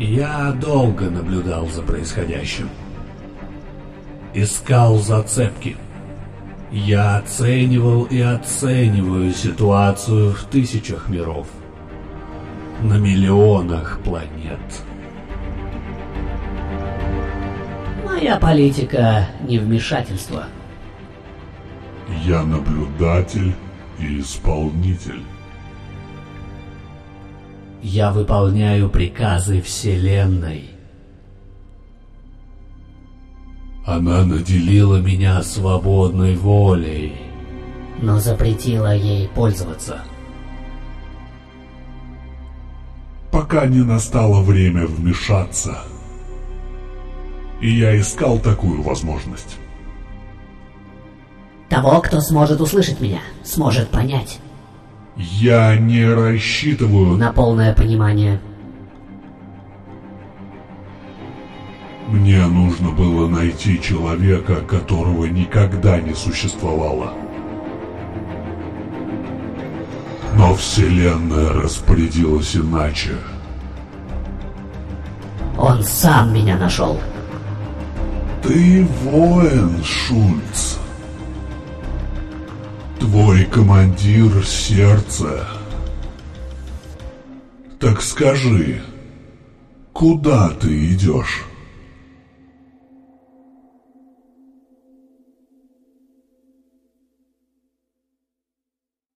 Я долго наблюдал за происходящим. Искал зацепки. Я оценивал и оцениваю ситуацию в тысячах миров. На миллионах планет. Моя политика — не вмешательство. Я наблюдатель и исполнитель. Я выполняю приказы Вселенной. Она наделила меня свободной волей. Но запретила ей пользоваться. Пока не настало время вмешаться. И я искал такую возможность. Того, кто сможет услышать меня, сможет понять. Я не рассчитываю... На полное понимание. Мне нужно было найти человека, которого никогда не существовало. Но Вселенная распорядилась иначе. Он сам меня нашел. Ты воин, Шульц. Твой командир сердца. Так скажи, куда ты идешь?